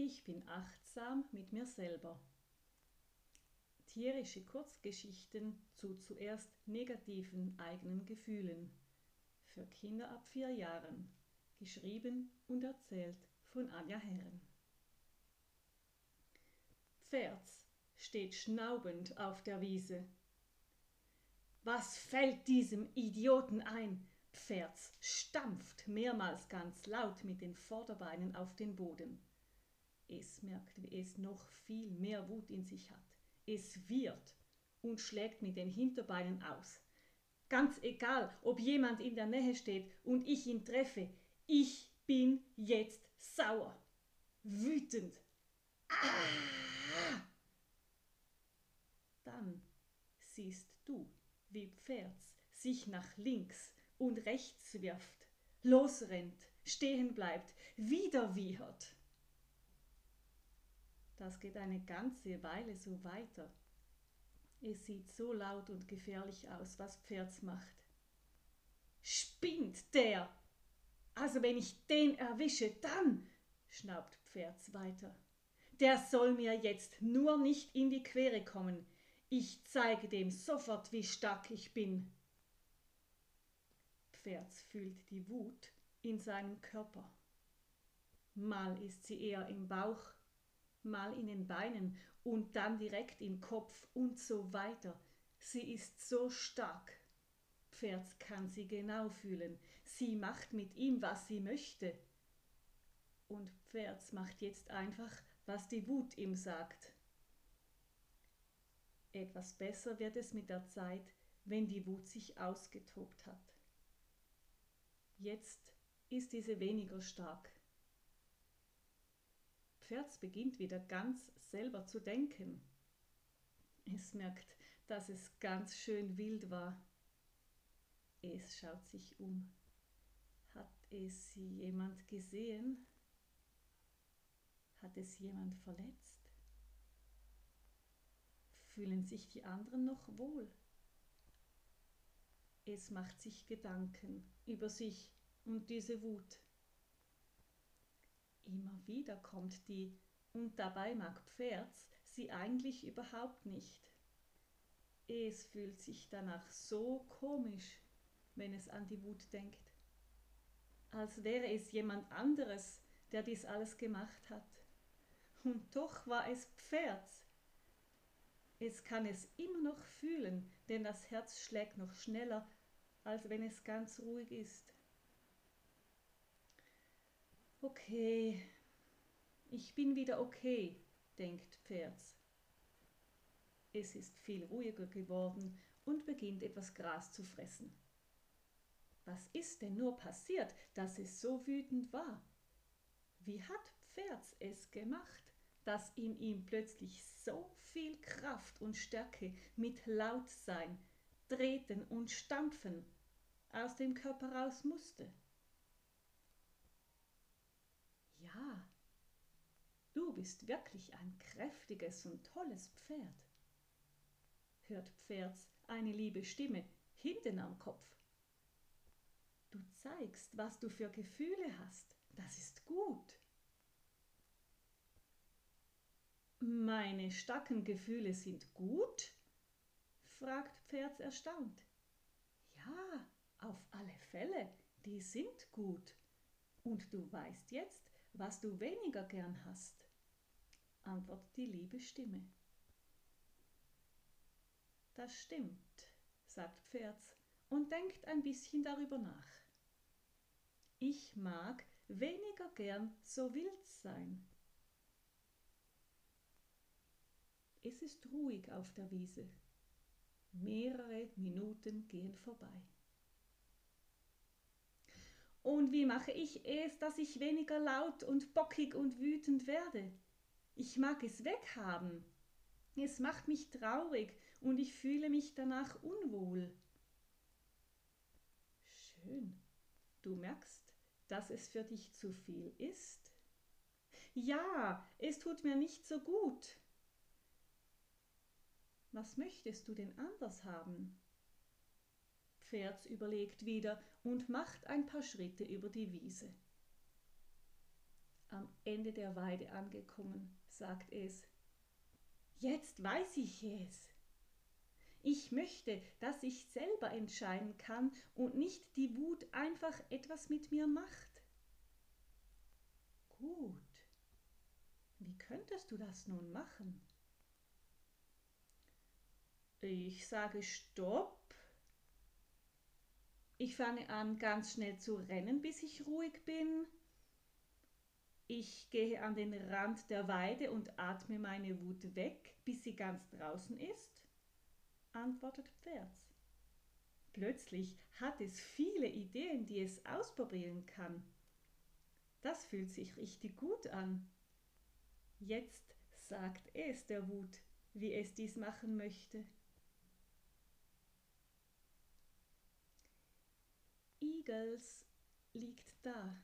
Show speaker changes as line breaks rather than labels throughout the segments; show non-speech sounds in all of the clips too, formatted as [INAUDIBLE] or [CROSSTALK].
Ich bin achtsam mit mir selber. Tierische Kurzgeschichten zu zuerst negativen eigenen Gefühlen. Für Kinder ab vier Jahren. Geschrieben und erzählt von Anja Herren. Pferds steht schnaubend auf der Wiese. Was fällt diesem Idioten ein? Pferds stampft mehrmals ganz laut mit den Vorderbeinen auf den Boden. Es merkt, wie es noch viel mehr Wut in sich hat. Es wird und schlägt mit den Hinterbeinen aus. Ganz egal, ob jemand in der Nähe steht und ich ihn treffe, ich bin jetzt sauer, wütend. Ah! Dann siehst du, wie Pferds sich nach links und rechts wirft, losrennt, stehen bleibt, wieder wiehert. Das geht eine ganze Weile so weiter. Es sieht so laut und gefährlich aus, was Pferds macht. Spinnt der! Also wenn ich den erwische, dann, schnaubt Pferds weiter. Der soll mir jetzt nur nicht in die Quere kommen. Ich zeige dem sofort, wie stark ich bin. Pferds fühlt die Wut in seinem Körper. Mal ist sie eher im Bauch, mal in den Beinen und dann direkt im Kopf und so weiter. Sie ist so stark. Pferd kann sie genau fühlen. Sie macht mit ihm, was sie möchte. Und Pferd macht jetzt einfach, was die Wut ihm sagt. Etwas besser wird es mit der Zeit, wenn die Wut sich ausgetobt hat. Jetzt ist diese weniger stark. Pferd beginnt wieder ganz selber zu denken. Es merkt, dass es ganz schön wild war. Es schaut sich um. Hat es jemand gesehen? Hat es jemand verletzt? Fühlen sich die anderen noch wohl? Es macht sich Gedanken über sich und diese Wut. Immer wieder kommt die, und dabei mag Pferds sie eigentlich überhaupt nicht. Es fühlt sich danach so komisch, wenn es an die Wut denkt. Als wäre es jemand anderes, der dies alles gemacht hat. Und doch war es Pferds. Es kann es immer noch fühlen, denn das Herz schlägt noch schneller, als wenn es ganz ruhig ist. Okay, ich bin wieder okay, denkt Pferds. Es ist viel ruhiger geworden und beginnt etwas Gras zu fressen. Was ist denn nur passiert, dass es so wütend war? Wie hat Pferds es gemacht, dass in ihm plötzlich so viel Kraft und Stärke mit Lautsein, Treten und Stampfen aus dem Körper raus musste? Ja, du bist wirklich ein kräftiges und tolles Pferd. Hört Pferds eine liebe Stimme hinten am Kopf. Du zeigst, was du für Gefühle hast. Das ist gut. Meine starken Gefühle sind gut? fragt Pferd erstaunt. Ja, auf alle Fälle, die sind gut. Und du weißt jetzt, was du weniger gern hast, antwortet die liebe Stimme. Das stimmt, sagt Pferds und denkt ein bisschen darüber nach. Ich mag weniger gern so wild sein. Es ist ruhig auf der Wiese. Mehrere Minuten gehen vorbei. Und wie mache ich es, dass ich weniger laut und bockig und wütend werde? Ich mag es weghaben. Es macht mich traurig und ich fühle mich danach unwohl. Schön. Du merkst, dass es für dich zu viel ist? Ja, es tut mir nicht so gut. Was möchtest du denn anders haben? Pferd überlegt wieder und macht ein paar Schritte über die Wiese. Am Ende der Weide angekommen, sagt es. Jetzt weiß ich es. Ich möchte, dass ich selber entscheiden kann und nicht die Wut einfach etwas mit mir macht. Gut. Wie könntest du das nun machen? Ich sage Stopp. Ich fange an, ganz schnell zu rennen, bis ich ruhig bin. Ich gehe an den Rand der Weide und atme meine Wut weg, bis sie ganz draußen ist, antwortet Pferz. Plötzlich hat es viele Ideen, die es ausprobieren kann. Das fühlt sich richtig gut an. Jetzt sagt es der Wut, wie es dies machen möchte. Igels liegt da,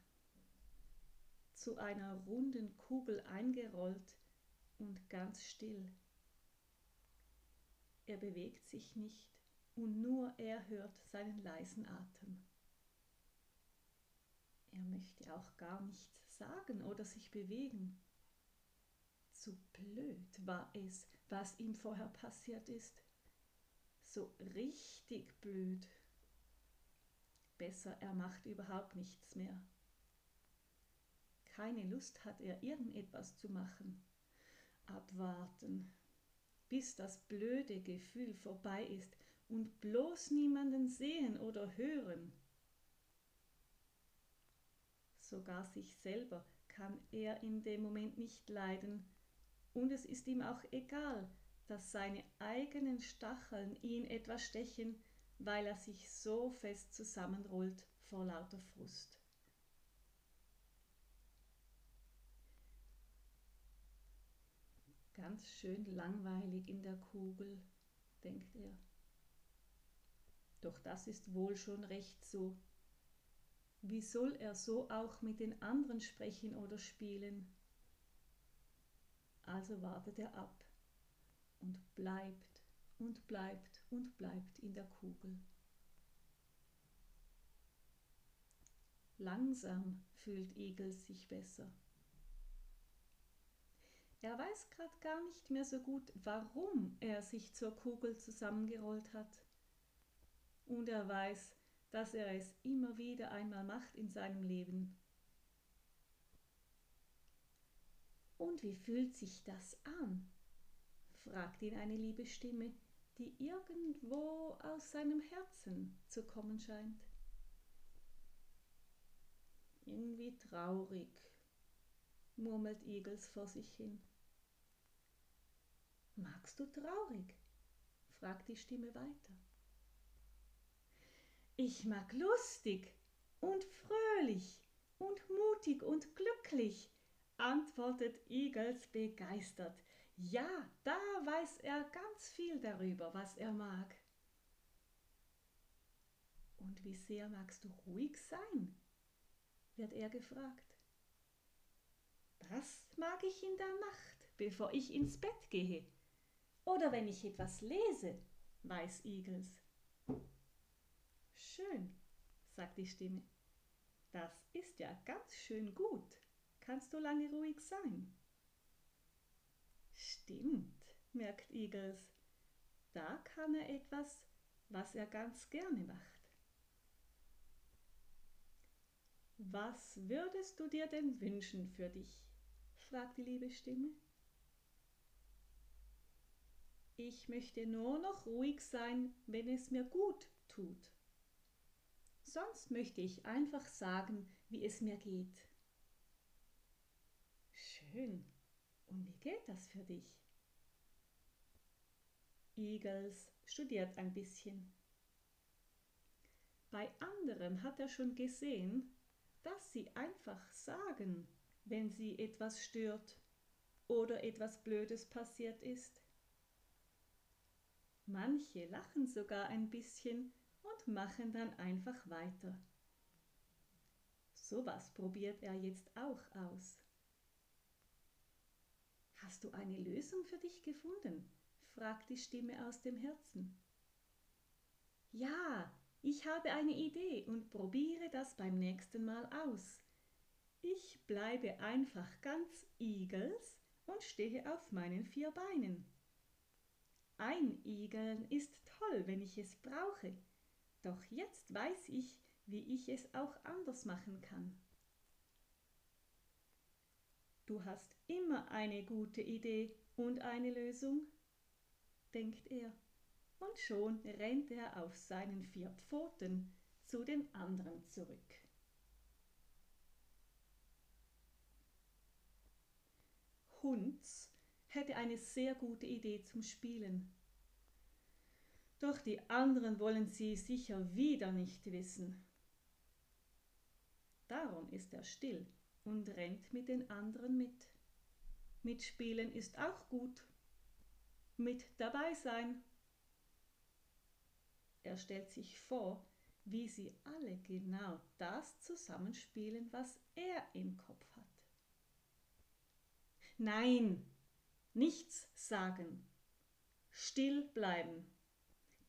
zu einer runden Kugel eingerollt und ganz still. Er bewegt sich nicht und nur er hört seinen leisen Atem. Er möchte auch gar nichts sagen oder sich bewegen. Zu blöd war es, was ihm vorher passiert ist. So richtig blöd. Besser, er macht überhaupt nichts mehr. Keine Lust hat er, irgendetwas zu machen. Abwarten, bis das blöde Gefühl vorbei ist und bloß niemanden sehen oder hören. Sogar sich selber kann er in dem Moment nicht leiden, und es ist ihm auch egal, dass seine eigenen Stacheln ihn etwas stechen, weil er sich so fest zusammenrollt vor lauter Frust. Ganz schön langweilig in der Kugel, denkt er. Doch das ist wohl schon recht so. Wie soll er so auch mit den anderen sprechen oder spielen? Also wartet er ab und bleibt und bleibt und bleibt in der Kugel. Langsam fühlt Igel sich besser. Er weiß gerade gar nicht mehr so gut, warum er sich zur Kugel zusammengerollt hat. Und er weiß, dass er es immer wieder einmal macht in seinem Leben. Und wie fühlt sich das an? fragt ihn eine liebe Stimme, die irgendwo aus seinem Herzen zu kommen scheint. Irgendwie traurig, murmelt Igels vor sich hin. Magst du traurig? fragt die Stimme weiter. Ich mag lustig und fröhlich und mutig und glücklich, antwortet Igels begeistert. Ja, da weiß er ganz viel darüber, was er mag. Und wie sehr magst du ruhig sein? wird er gefragt. Das mag ich in der Nacht, bevor ich ins Bett gehe, oder wenn ich etwas lese, weiß Igels. Schön, sagt die Stimme. Das ist ja ganz schön gut. Kannst du lange ruhig sein? Stimmt, merkt Igels. Da kann er etwas, was er ganz gerne macht. Was würdest du dir denn wünschen für dich? fragt die liebe Stimme. Ich möchte nur noch ruhig sein, wenn es mir gut tut. Sonst möchte ich einfach sagen, wie es mir geht. Schön. Und wie geht das für dich? Eagles studiert ein bisschen. Bei anderen hat er schon gesehen, dass sie einfach sagen, wenn sie etwas stört oder etwas Blödes passiert ist. Manche lachen sogar ein bisschen und machen dann einfach weiter. Sowas probiert er jetzt auch aus. Hast du eine Lösung für dich gefunden? fragt die Stimme aus dem Herzen. Ja, ich habe eine Idee und probiere das beim nächsten Mal aus. Ich bleibe einfach ganz igels und stehe auf meinen vier Beinen. Einigeln ist toll, wenn ich es brauche, doch jetzt weiß ich, wie ich es auch anders machen kann. Du hast immer eine gute Idee und eine Lösung, denkt er, und schon rennt er auf seinen vier Pfoten zu den anderen zurück. Hunds hätte eine sehr gute Idee zum Spielen. Doch die anderen wollen sie sicher wieder nicht wissen. Darum ist er still und rennt mit den anderen mit. Mitspielen ist auch gut. Mit dabei sein. Er stellt sich vor, wie sie alle genau das zusammenspielen, was er im Kopf hat. Nein, nichts sagen, still bleiben.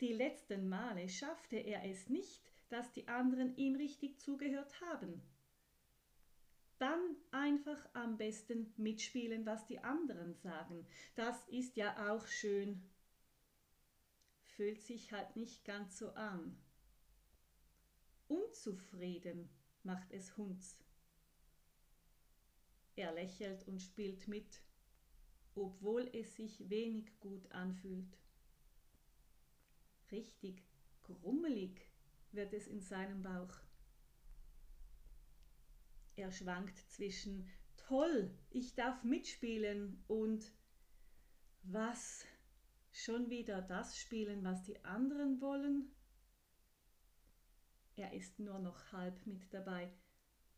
Die letzten Male schaffte er es nicht, dass die anderen ihm richtig zugehört haben. Dann einfach am besten mitspielen, was die anderen sagen. Das ist ja auch schön. Fühlt sich halt nicht ganz so an. Unzufrieden macht es Hunds. Er lächelt und spielt mit, obwohl es sich wenig gut anfühlt. Richtig grummelig wird es in seinem Bauch. Er schwankt zwischen Toll, ich darf mitspielen und was? Schon wieder das spielen, was die anderen wollen? Er ist nur noch halb mit dabei,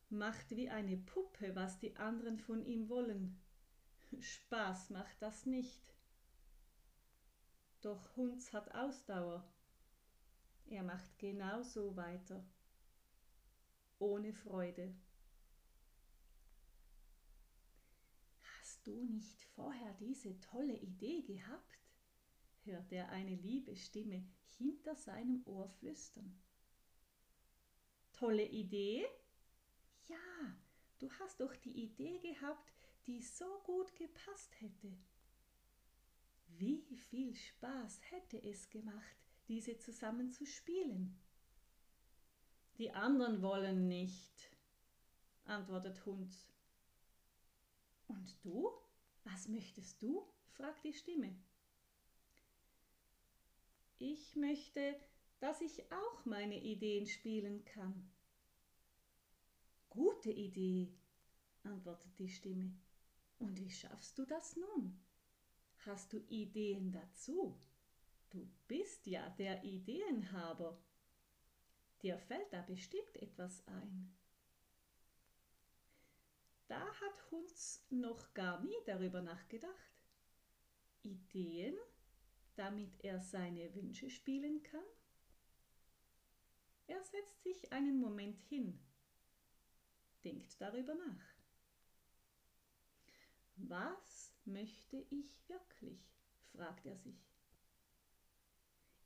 macht wie eine Puppe, was die anderen von ihm wollen. [LAUGHS] Spaß macht das nicht. Doch Hunz hat Ausdauer. Er macht genauso weiter. Ohne Freude. Hast du nicht vorher diese tolle Idee gehabt? hört er eine liebe Stimme hinter seinem Ohr flüstern. Tolle Idee? Ja, du hast doch die Idee gehabt, die so gut gepasst hätte. Wie viel Spaß hätte es gemacht, diese zusammen zu spielen? Die anderen wollen nicht, antwortet Hunz. Und du? Was möchtest du? fragt die Stimme. Ich möchte, dass ich auch meine Ideen spielen kann. Gute Idee, antwortet die Stimme. Und wie schaffst du das nun? Hast du Ideen dazu? Du bist ja der Ideenhaber. Dir fällt da bestimmt etwas ein. Da hat Hunz noch gar nie darüber nachgedacht. Ideen, damit er seine Wünsche spielen kann? Er setzt sich einen Moment hin denkt darüber nach. Was möchte ich wirklich? fragt er sich.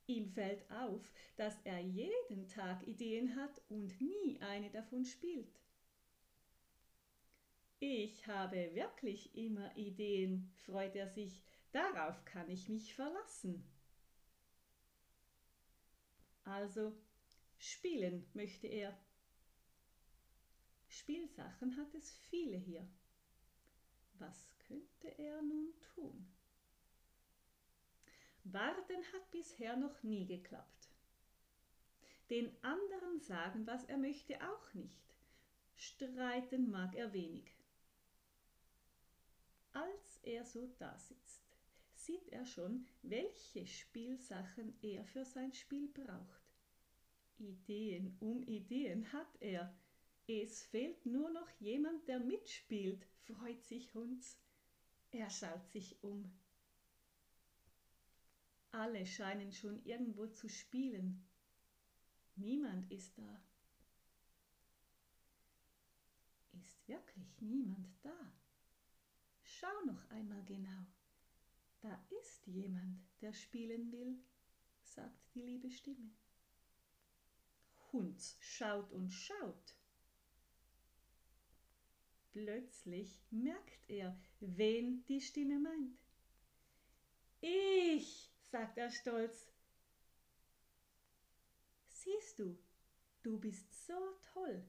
Ihm fällt auf, dass er jeden Tag Ideen hat und nie eine davon spielt. Ich habe wirklich immer Ideen, freut er sich, darauf kann ich mich verlassen. Also spielen möchte er Spielsachen hat es viele hier. Was könnte er nun tun? Warten hat bisher noch nie geklappt. Den anderen sagen, was er möchte, auch nicht. Streiten mag er wenig. Als er so dasitzt, sieht er schon, welche Spielsachen er für sein Spiel braucht. Ideen um Ideen hat er, es fehlt nur noch jemand, der mitspielt, freut sich Hunz. Er schaut sich um. Alle scheinen schon irgendwo zu spielen. Niemand ist da. Ist wirklich niemand da? Schau noch einmal genau. Da ist jemand, der spielen will, sagt die liebe Stimme. Hunz schaut und schaut. Plötzlich merkt er, wen die Stimme meint. Ich, sagt er stolz. Siehst du, du bist so toll.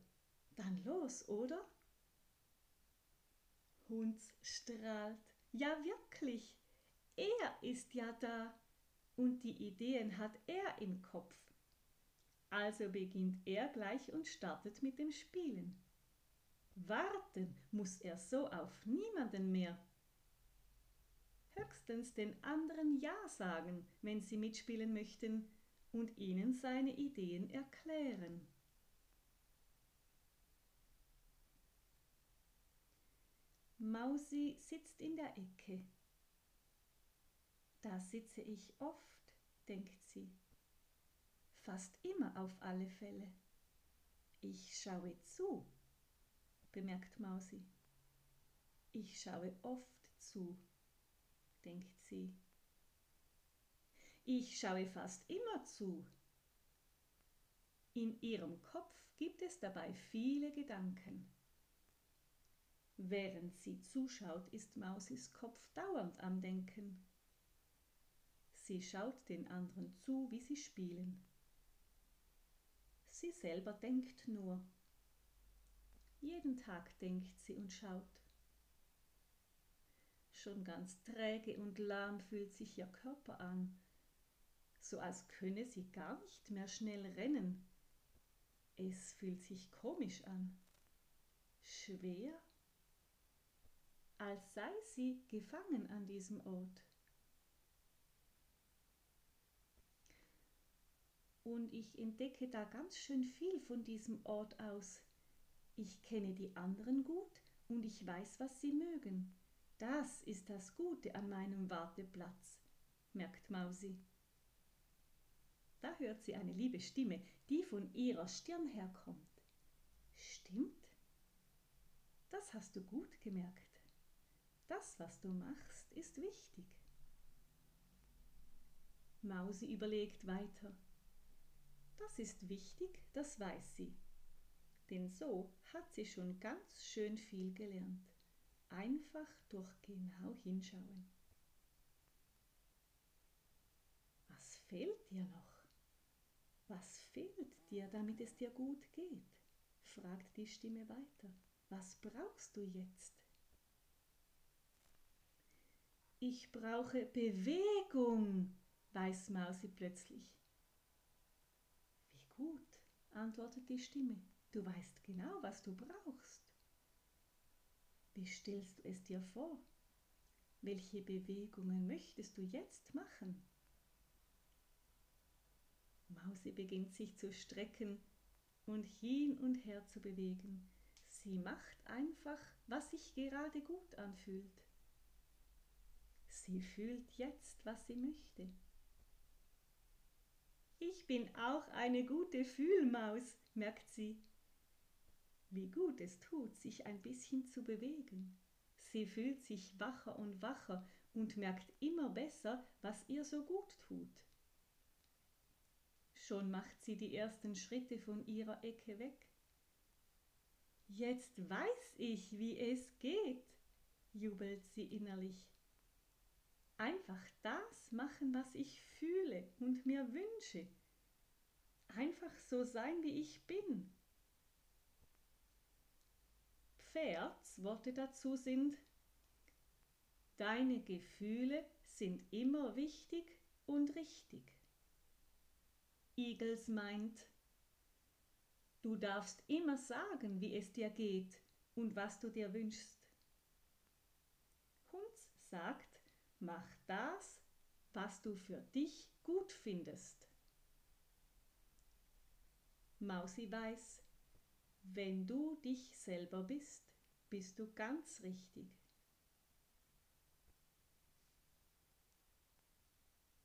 Dann los, oder? Hunz strahlt. Ja, wirklich. Er ist ja da. Und die Ideen hat er im Kopf. Also beginnt er gleich und startet mit dem Spielen. Warten muss er so auf niemanden mehr. Höchstens den anderen Ja sagen, wenn sie mitspielen möchten und ihnen seine Ideen erklären. Mausi sitzt in der Ecke. Da sitze ich oft, denkt sie. Fast immer auf alle Fälle. Ich schaue zu, bemerkt Mausi. Ich schaue oft zu, denkt sie. Ich schaue fast immer zu. In ihrem Kopf gibt es dabei viele Gedanken. Während sie zuschaut, ist Mausis Kopf dauernd am Denken. Sie schaut den anderen zu, wie sie spielen. Sie selber denkt nur. Jeden Tag denkt sie und schaut. Schon ganz träge und lahm fühlt sich ihr Körper an, so als könne sie gar nicht mehr schnell rennen. Es fühlt sich komisch an, schwer, als sei sie gefangen an diesem Ort. Und ich entdecke da ganz schön viel von diesem Ort aus. Ich kenne die anderen gut und ich weiß, was sie mögen. Das ist das Gute an meinem Warteplatz, merkt Mausi. Da hört sie eine liebe Stimme, die von ihrer Stirn herkommt. Stimmt? Das hast du gut gemerkt. Das, was du machst, ist wichtig. Mausi überlegt weiter. Das ist wichtig, das weiß sie. Denn so hat sie schon ganz schön viel gelernt. Einfach durch genau hinschauen. Was fehlt dir noch? Was fehlt dir, damit es dir gut geht? fragt die Stimme weiter. Was brauchst du jetzt? Ich brauche Bewegung, weiß Mausi plötzlich. Wie gut, antwortet die Stimme. Du weißt genau, was du brauchst. Wie stellst du es dir vor? Welche Bewegungen möchtest du jetzt machen? Mausi beginnt sich zu strecken und hin und her zu bewegen. Sie macht einfach, was sich gerade gut anfühlt. Sie fühlt jetzt, was sie möchte. Ich bin auch eine gute Fühlmaus, merkt sie. Wie gut es tut, sich ein bisschen zu bewegen. Sie fühlt sich wacher und wacher und merkt immer besser, was ihr so gut tut. Schon macht sie die ersten Schritte von ihrer Ecke weg. Jetzt weiß ich, wie es geht, jubelt sie innerlich. Einfach das machen, was ich fühle und mir wünsche. Einfach so sein, wie ich bin. Pferds Worte dazu sind, deine Gefühle sind immer wichtig und richtig. Igels meint, du darfst immer sagen, wie es dir geht und was du dir wünschst. Hunz sagt, Mach das, was du für dich gut findest. Mausi weiß, wenn du dich selber bist, bist du ganz richtig.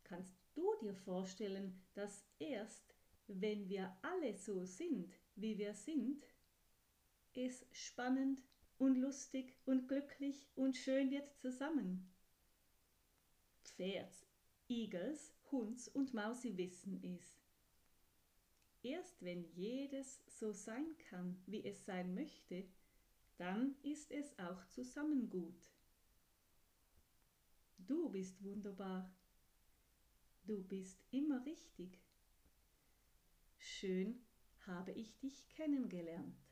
Kannst du dir vorstellen, dass erst wenn wir alle so sind, wie wir sind, es spannend und lustig und glücklich und schön wird zusammen? Pferds, Igels, Hunds und Mausiwissen ist. Erst wenn jedes so sein kann, wie es sein möchte, Dann ist es auch zusammen gut. Du bist wunderbar. Du bist immer richtig. Schön habe ich dich kennengelernt.